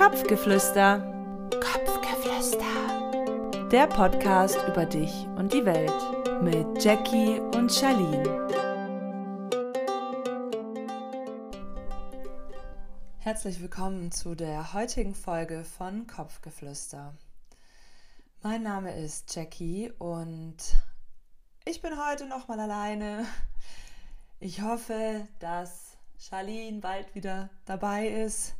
Kopfgeflüster. Kopfgeflüster. Der Podcast über dich und die Welt mit Jackie und Charlene. Herzlich willkommen zu der heutigen Folge von Kopfgeflüster. Mein Name ist Jackie und ich bin heute nochmal alleine. Ich hoffe, dass Charlene bald wieder dabei ist.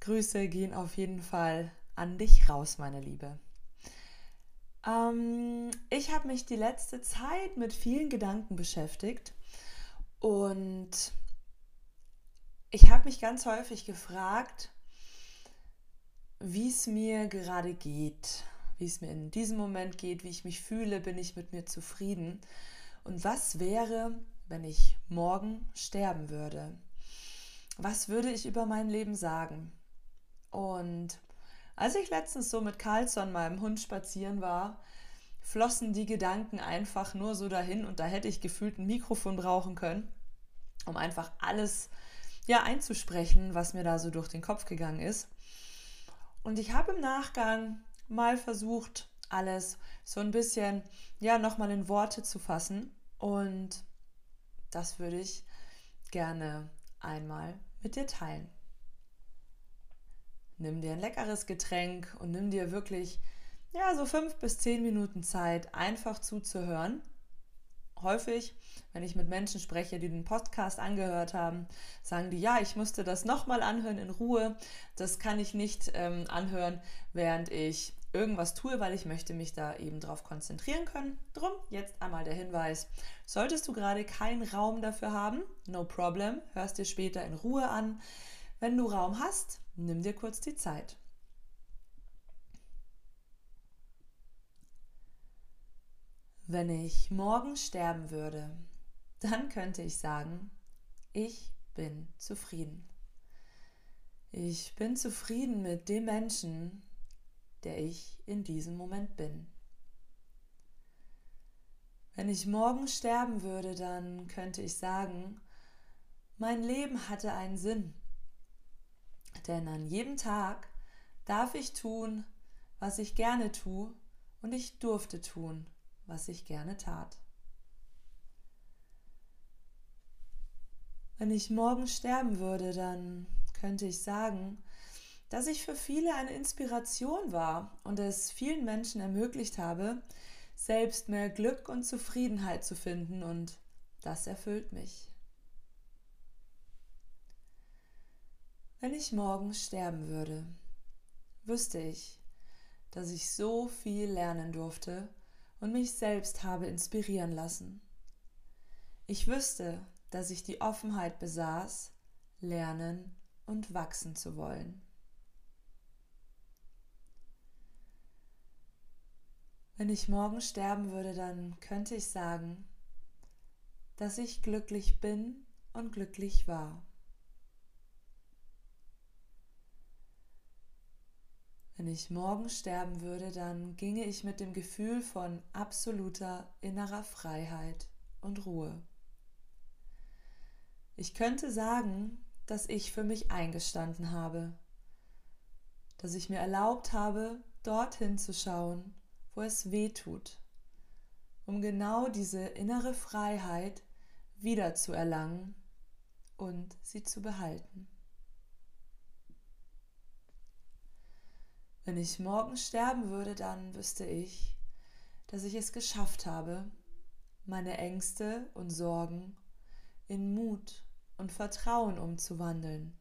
Grüße gehen auf jeden Fall an dich raus, meine Liebe. Ähm, ich habe mich die letzte Zeit mit vielen Gedanken beschäftigt und ich habe mich ganz häufig gefragt, wie es mir gerade geht, wie es mir in diesem Moment geht, wie ich mich fühle, bin ich mit mir zufrieden und was wäre, wenn ich morgen sterben würde? Was würde ich über mein Leben sagen? Und als ich letztens so mit Carlson, meinem Hund, spazieren war, flossen die Gedanken einfach nur so dahin und da hätte ich gefühlt ein Mikrofon brauchen können, um einfach alles ja einzusprechen, was mir da so durch den Kopf gegangen ist. Und ich habe im Nachgang mal versucht, alles so ein bisschen ja nochmal in Worte zu fassen und das würde ich gerne einmal mit dir teilen. Nimm dir ein leckeres Getränk und nimm dir wirklich ja so fünf bis zehn Minuten Zeit, einfach zuzuhören. Häufig, wenn ich mit Menschen spreche, die den Podcast angehört haben, sagen die, ja, ich musste das nochmal anhören in Ruhe. Das kann ich nicht ähm, anhören, während ich irgendwas tue, weil ich möchte mich da eben drauf konzentrieren können. Drum jetzt einmal der Hinweis. Solltest du gerade keinen Raum dafür haben, no problem, hörst dir später in Ruhe an. Wenn du Raum hast, nimm dir kurz die Zeit. Wenn ich morgen sterben würde, dann könnte ich sagen, ich bin zufrieden. Ich bin zufrieden mit dem Menschen, der ich in diesem Moment bin. Wenn ich morgen sterben würde, dann könnte ich sagen, mein Leben hatte einen Sinn. Denn an jedem Tag darf ich tun, was ich gerne tue, und ich durfte tun, was ich gerne tat. Wenn ich morgen sterben würde, dann könnte ich sagen, dass ich für viele eine Inspiration war und es vielen Menschen ermöglicht habe, selbst mehr Glück und Zufriedenheit zu finden und das erfüllt mich. Wenn ich morgen sterben würde, wüsste ich, dass ich so viel lernen durfte und mich selbst habe inspirieren lassen. Ich wüsste, dass ich die Offenheit besaß, lernen und wachsen zu wollen. Wenn ich morgen sterben würde, dann könnte ich sagen, dass ich glücklich bin und glücklich war. Wenn ich morgen sterben würde, dann ginge ich mit dem Gefühl von absoluter innerer Freiheit und Ruhe. Ich könnte sagen, dass ich für mich eingestanden habe, dass ich mir erlaubt habe, dorthin zu schauen, wo es weh tut, um genau diese innere Freiheit wieder zu erlangen und sie zu behalten. Wenn ich morgen sterben würde, dann wüsste ich, dass ich es geschafft habe, meine Ängste und Sorgen in Mut und Vertrauen umzuwandeln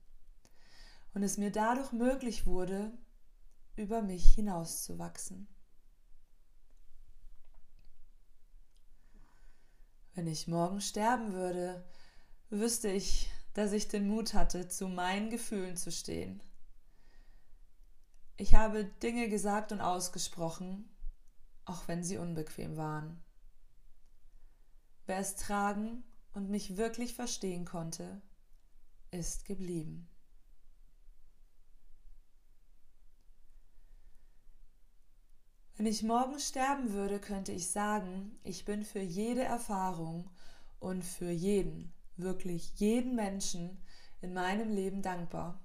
und es mir dadurch möglich wurde, über mich hinauszuwachsen. Wenn ich morgen sterben würde, wüsste ich, dass ich den Mut hatte, zu meinen Gefühlen zu stehen. Ich habe Dinge gesagt und ausgesprochen, auch wenn sie unbequem waren. Wer es tragen und mich wirklich verstehen konnte, ist geblieben. Wenn ich morgen sterben würde, könnte ich sagen, ich bin für jede Erfahrung und für jeden, wirklich jeden Menschen in meinem Leben dankbar.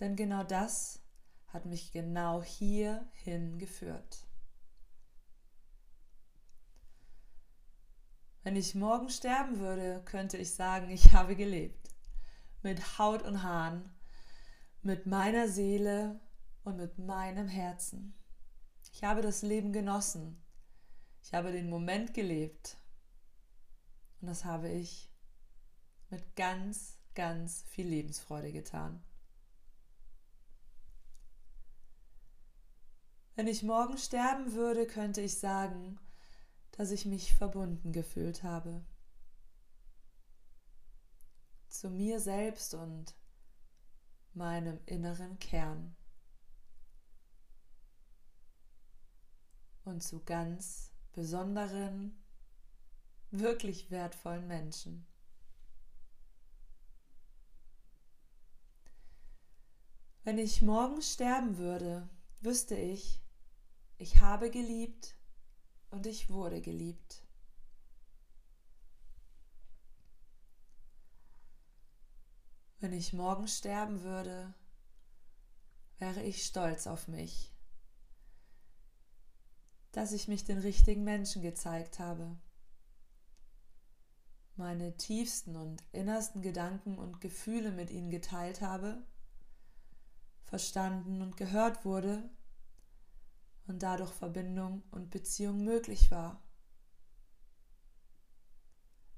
Denn genau das hat mich genau hierhin geführt. Wenn ich morgen sterben würde, könnte ich sagen, ich habe gelebt. Mit Haut und Haaren, mit meiner Seele und mit meinem Herzen. Ich habe das Leben genossen. Ich habe den Moment gelebt. Und das habe ich mit ganz, ganz viel Lebensfreude getan. Wenn ich morgen sterben würde, könnte ich sagen, dass ich mich verbunden gefühlt habe. Zu mir selbst und meinem inneren Kern. Und zu ganz besonderen, wirklich wertvollen Menschen. Wenn ich morgen sterben würde, wüsste ich, ich habe geliebt und ich wurde geliebt. Wenn ich morgen sterben würde, wäre ich stolz auf mich, dass ich mich den richtigen Menschen gezeigt habe, meine tiefsten und innersten Gedanken und Gefühle mit ihnen geteilt habe, verstanden und gehört wurde und dadurch Verbindung und Beziehung möglich war.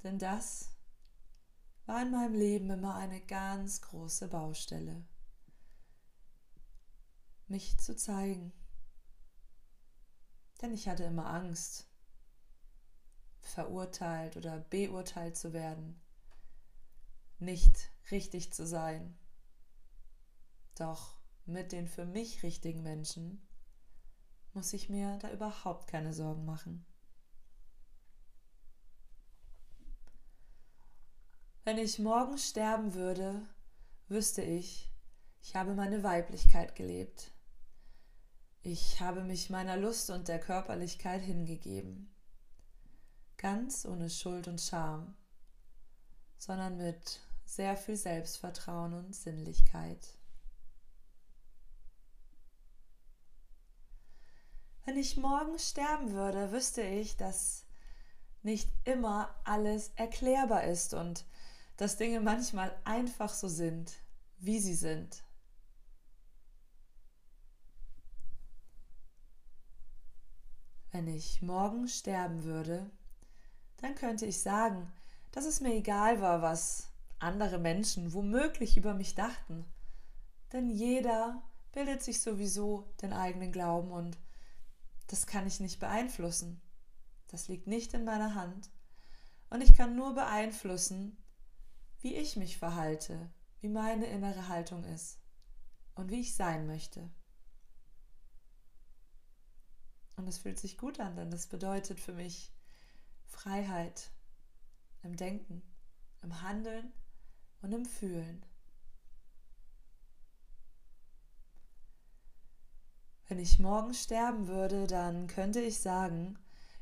Denn das war in meinem Leben immer eine ganz große Baustelle. Mich zu zeigen. Denn ich hatte immer Angst, verurteilt oder beurteilt zu werden, nicht richtig zu sein. Doch mit den für mich richtigen Menschen muss ich mir da überhaupt keine Sorgen machen. Wenn ich morgen sterben würde, wüsste ich, ich habe meine Weiblichkeit gelebt. Ich habe mich meiner Lust und der Körperlichkeit hingegeben. Ganz ohne Schuld und Scham, sondern mit sehr viel Selbstvertrauen und Sinnlichkeit. Wenn ich morgen sterben würde, wüsste ich, dass nicht immer alles erklärbar ist und dass Dinge manchmal einfach so sind, wie sie sind. Wenn ich morgen sterben würde, dann könnte ich sagen, dass es mir egal war, was andere Menschen womöglich über mich dachten. Denn jeder bildet sich sowieso den eigenen Glauben und das kann ich nicht beeinflussen. Das liegt nicht in meiner Hand. Und ich kann nur beeinflussen, wie ich mich verhalte, wie meine innere Haltung ist und wie ich sein möchte. Und es fühlt sich gut an, denn das bedeutet für mich Freiheit im Denken, im Handeln und im Fühlen. Wenn ich morgen sterben würde, dann könnte ich sagen,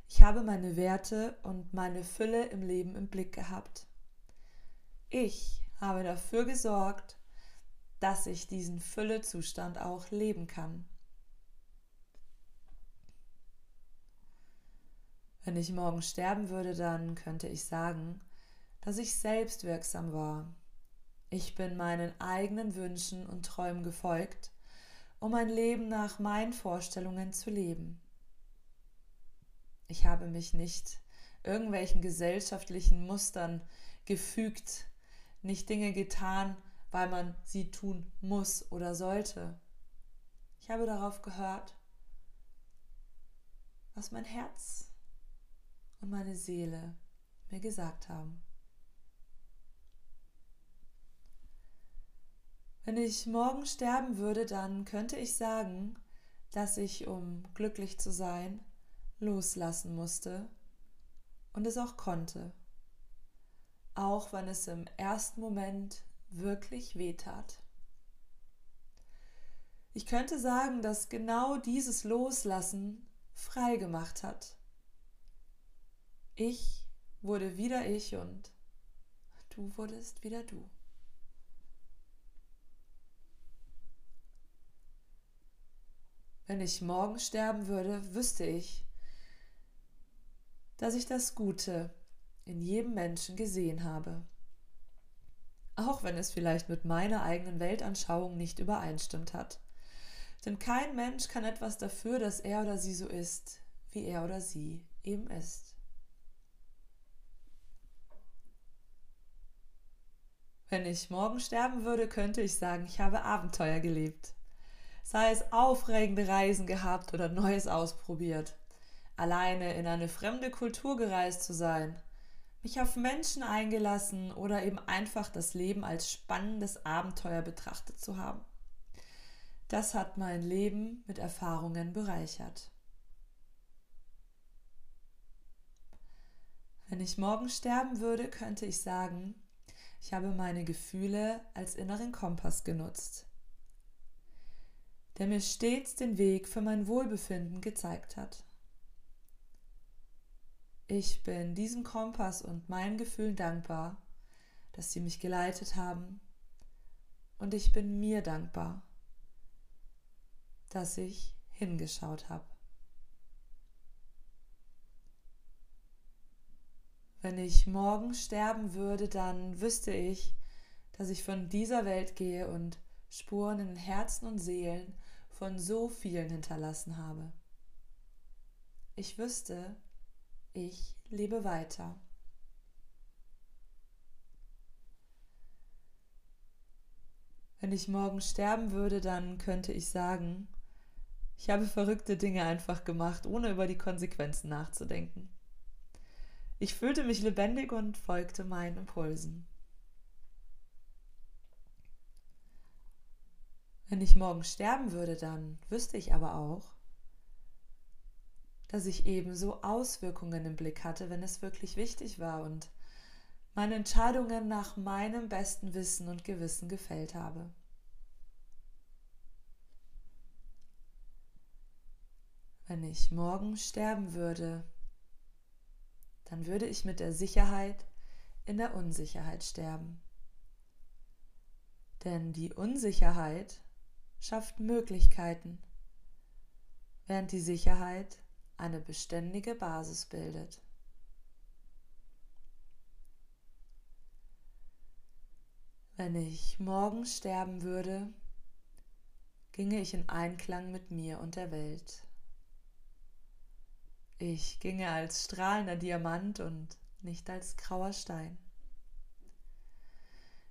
ich habe meine Werte und meine Fülle im Leben im Blick gehabt. Ich habe dafür gesorgt, dass ich diesen Füllezustand auch leben kann. Wenn ich morgen sterben würde, dann könnte ich sagen, dass ich selbst wirksam war. Ich bin meinen eigenen Wünschen und Träumen gefolgt um ein Leben nach meinen Vorstellungen zu leben. Ich habe mich nicht irgendwelchen gesellschaftlichen Mustern gefügt, nicht Dinge getan, weil man sie tun muss oder sollte. Ich habe darauf gehört, was mein Herz und meine Seele mir gesagt haben. Wenn ich morgen sterben würde, dann könnte ich sagen, dass ich, um glücklich zu sein, loslassen musste und es auch konnte, auch wenn es im ersten Moment wirklich wehtat. Ich könnte sagen, dass genau dieses Loslassen frei gemacht hat. Ich wurde wieder ich und du wurdest wieder du. Wenn ich morgen sterben würde, wüsste ich, dass ich das Gute in jedem Menschen gesehen habe. Auch wenn es vielleicht mit meiner eigenen Weltanschauung nicht übereinstimmt hat. Denn kein Mensch kann etwas dafür, dass er oder sie so ist, wie er oder sie eben ist. Wenn ich morgen sterben würde, könnte ich sagen, ich habe Abenteuer gelebt. Sei es aufregende Reisen gehabt oder Neues ausprobiert. Alleine in eine fremde Kultur gereist zu sein. Mich auf Menschen eingelassen oder eben einfach das Leben als spannendes Abenteuer betrachtet zu haben. Das hat mein Leben mit Erfahrungen bereichert. Wenn ich morgen sterben würde, könnte ich sagen, ich habe meine Gefühle als inneren Kompass genutzt, der mir stets den Weg für mein Wohlbefinden gezeigt hat. Ich bin diesem Kompass und meinen Gefühlen dankbar, dass sie mich geleitet haben, und ich bin mir dankbar, dass ich hingeschaut habe. Wenn ich morgen sterben würde, dann wüsste ich, dass ich von dieser Welt gehe und Spuren in Herzen und Seelen von so vielen hinterlassen habe. Ich wüsste, ich lebe weiter. Wenn ich morgen sterben würde, dann könnte ich sagen, ich habe verrückte Dinge einfach gemacht, ohne über die Konsequenzen nachzudenken. Ich fühlte mich lebendig und folgte meinen Impulsen. Wenn ich morgen sterben würde, dann wüsste ich aber auch, dass ich ebenso Auswirkungen im Blick hatte, wenn es wirklich wichtig war und meine Entscheidungen nach meinem besten Wissen und Gewissen gefällt habe. Wenn ich morgen sterben würde, dann würde ich mit der Sicherheit in der Unsicherheit sterben. Denn die Unsicherheit schafft Möglichkeiten, während die Sicherheit eine beständige Basis bildet. Wenn ich morgen sterben würde, ginge ich in Einklang mit mir und der Welt. Ich ginge als strahlender Diamant und nicht als grauer Stein.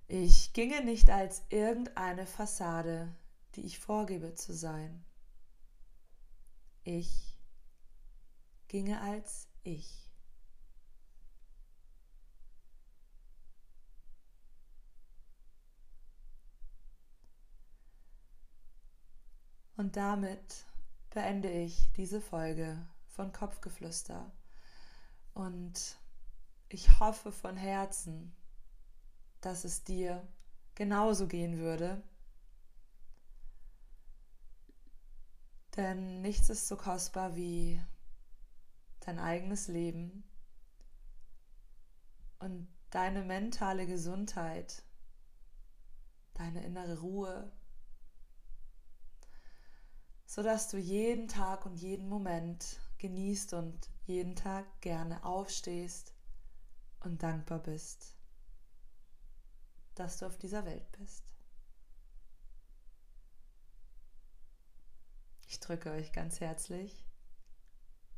Ich ginge nicht als irgendeine Fassade, die ich vorgebe zu sein. Ich ginge als ich. Und damit beende ich diese Folge von Kopfgeflüster. Und ich hoffe von Herzen, dass es dir genauso gehen würde. Denn nichts ist so kostbar wie dein eigenes Leben und deine mentale Gesundheit, deine innere Ruhe, sodass du jeden Tag und jeden Moment genießt und jeden Tag gerne aufstehst und dankbar bist, dass du auf dieser Welt bist. Drücke euch ganz herzlich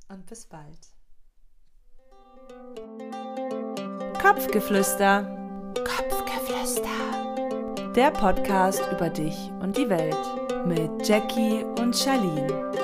und bis bald. Kopfgeflüster. Kopfgeflüster. Der Podcast über dich und die Welt mit Jackie und Charlene.